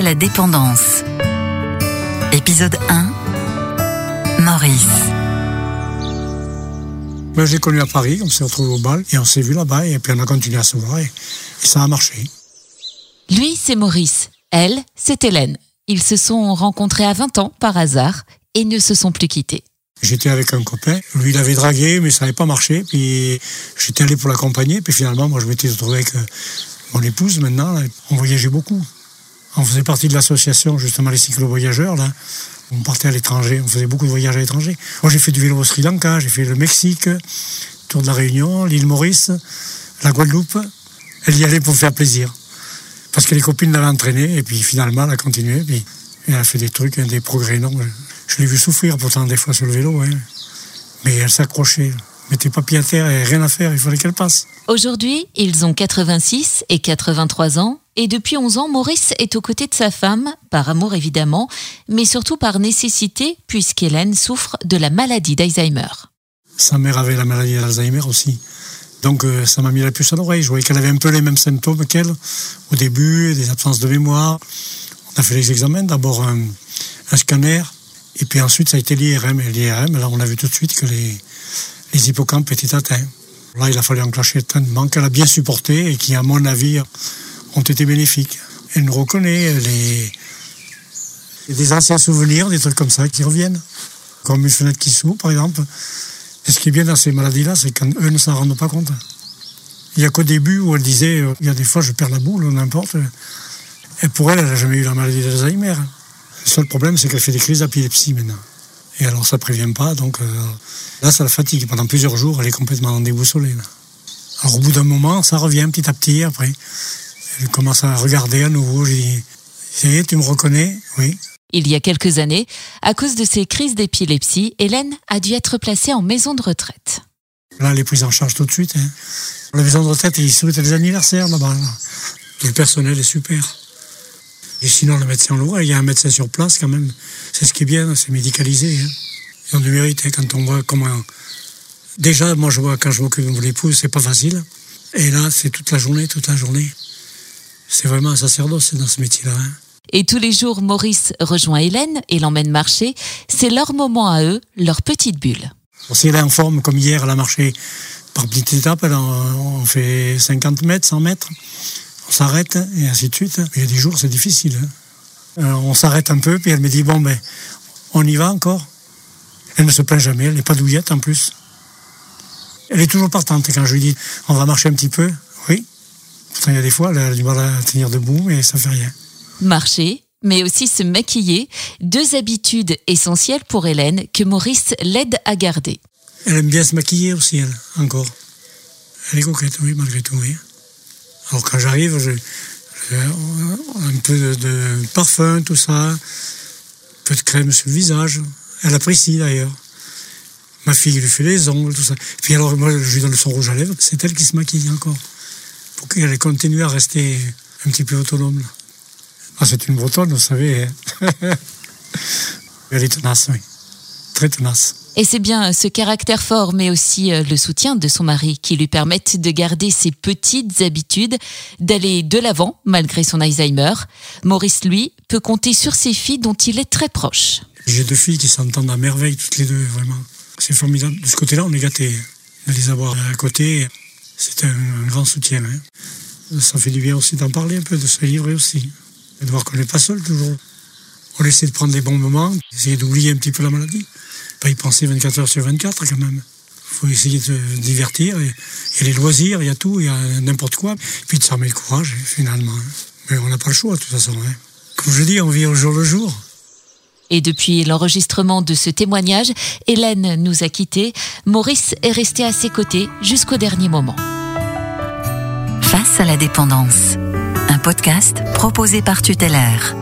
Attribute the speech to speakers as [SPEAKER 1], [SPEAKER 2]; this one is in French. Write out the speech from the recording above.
[SPEAKER 1] à la dépendance. Épisode 1 Maurice.
[SPEAKER 2] Ben, je l'ai connu à Paris, on s'est retrouvés au bal et on s'est vu là-bas et puis on a continué à se voir et, et ça a marché.
[SPEAKER 3] Lui, c'est Maurice. Elle, c'est Hélène. Ils se sont rencontrés à 20 ans par hasard et ne se sont plus quittés.
[SPEAKER 2] J'étais avec un copain, lui il avait dragué mais ça n'avait pas marché, puis j'étais allé pour l'accompagner, puis finalement moi je m'étais retrouvé avec euh, mon épouse maintenant, on voyageait beaucoup. On faisait partie de l'association justement les cyclo-voyageurs là. On partait à l'étranger, on faisait beaucoup de voyages à l'étranger. Moi j'ai fait du vélo au Sri Lanka, j'ai fait le Mexique, Tour de la Réunion, l'île Maurice, la Guadeloupe. Elle y allait pour faire plaisir. Parce que les copines l'avaient entraînée et puis finalement elle a continué, elle a fait des trucs, des progrès énormes. Je l'ai vu souffrir pourtant des fois sur le vélo, mais elle s'accrochait. Mettait pas pied à terre et rien à faire, il fallait qu'elle passe.
[SPEAKER 3] Aujourd'hui, ils ont 86 et 83 ans. Et depuis 11 ans, Maurice est aux côtés de sa femme, par amour évidemment, mais surtout par nécessité, puisqu'Hélène souffre de la maladie d'Alzheimer.
[SPEAKER 2] Sa mère avait la maladie d'Alzheimer aussi. Donc euh, ça m'a mis la puce à l'oreille. Je voyais qu'elle avait un peu les mêmes symptômes qu'elle au début, des absences de mémoire. On a fait les examens, d'abord un, un scanner, et puis ensuite ça a été l'IRM. Et l'IRM, là on a vu tout de suite que les, les hippocampes étaient atteints. Là il a fallu enclencher le traitement qu'elle a bien supporté et qui à mon avis ont été bénéfiques. Elle nous reconnaît, les, des anciens souvenirs, des trucs comme ça qui reviennent. Comme une fenêtre qui s'ouvre par exemple. Et ce qui est bien dans ces maladies-là, c'est quand eux ne s'en rendent pas compte. Il n'y a qu'au début où elle disait, euh, il y a des fois je perds la boule ou n'importe. Et pour elle, elle n'a jamais eu la maladie d'Alzheimer. Le seul problème, c'est qu'elle fait des crises d'épilepsie maintenant. Et alors ça ne prévient pas, donc euh, là, ça la fatigue. Pendant plusieurs jours, elle est complètement déboussolée. Là. Alors au bout d'un moment, ça revient petit à petit après. Elle commence à regarder à nouveau. J'ai dit, ça y est, tu me reconnais Oui.
[SPEAKER 3] Il y a quelques années, à cause de ses crises d'épilepsie, Hélène a dû être placée en maison de retraite.
[SPEAKER 2] Là, elle est prise en charge tout de suite. Hein. La maison de retraite, ils souhaitent les anniversaires là-bas. Là. Le personnel est super. Et sinon, le médecin lourd, il y a un médecin sur place quand même. C'est ce qui est bien, c'est médicalisé. Hein. Et on le mérite hein, quand on voit comment. Déjà, moi, je vois quand je m'occupe de mon épouse, c'est pas facile. Et là, c'est toute la journée, toute la journée. C'est vraiment un sacerdoce dans ce métier-là. Hein.
[SPEAKER 3] Et tous les jours, Maurice rejoint Hélène et l'emmène marcher. C'est leur moment à eux, leur petite bulle.
[SPEAKER 2] Si elle est en forme, comme hier, elle a marché par petites étapes, on fait 50 mètres, 100 mètres, on s'arrête, et ainsi de suite. Il y a des jours, c'est difficile. hein. Alors, on s'arrête un peu, puis elle me dit, bon, ben, on y va encore? Elle ne se plaint jamais, elle n'est pas douillette en plus. Elle est toujours partante. Quand je lui dis, on va marcher un petit peu, oui. Pourtant, il y a des fois, elle a du mal à tenir debout, mais ça fait rien.
[SPEAKER 3] Marcher, mais aussi se maquiller, deux habitudes essentielles pour Hélène que Maurice l'aide à garder.
[SPEAKER 2] Elle aime bien se maquiller aussi, elle, encore. Elle est coquette, oui, malgré tout, oui. Alors quand j'arrive, je, je- un peu de, parfum, tout ça, un peu de crème sur le visage. Elle apprécie d'ailleurs. Ma fille lui fait les ongles, tout ça. Puis alors, moi, je lui donne son rouge à lèvres. C'est elle qui se maquille encore. Pour qu'elle continue à rester un petit peu autonome. Ah, c'est une bretonne, vous savez. hein. elle est tenace, oui. Très tenace.
[SPEAKER 3] Et c'est bien ce caractère fort, mais aussi euh, le soutien de son mari qui lui permettent de garder ses petites habitudes, d'aller de l'avant malgré son Alzheimer. Maurice, lui, peut compter sur ses filles dont il est très proche.
[SPEAKER 2] J'ai deux filles qui s'entendent à merveille, toutes les deux, vraiment. C'est formidable. De ce côté-là, on est gâtés. De les avoir à côté, c'est un, un grand soutien. hein. Ça fait du bien aussi d'en parler un peu, de se livrer aussi. Et de voir qu'on n'est pas seul toujours. On essaie de prendre des bons moments, essayer d'oublier un petit peu la maladie. Pas y penser 24 heures sur 24 quand même. Il faut essayer de se divertir. Et, et les loisirs, il y a tout, il y a n'importe quoi. Puis de s'armer le courage, finalement. hein. Mais on n'a pas le choix, de toute façon. hein. Comme je dis, on vit au jour le jour.
[SPEAKER 3] Et depuis l'enregistrement de ce témoignage, Hélène nous a quittés. Maurice est resté à ses côtés jusqu'au dernier moment.
[SPEAKER 1] Face à la dépendance. Un podcast proposé par Tutélaire.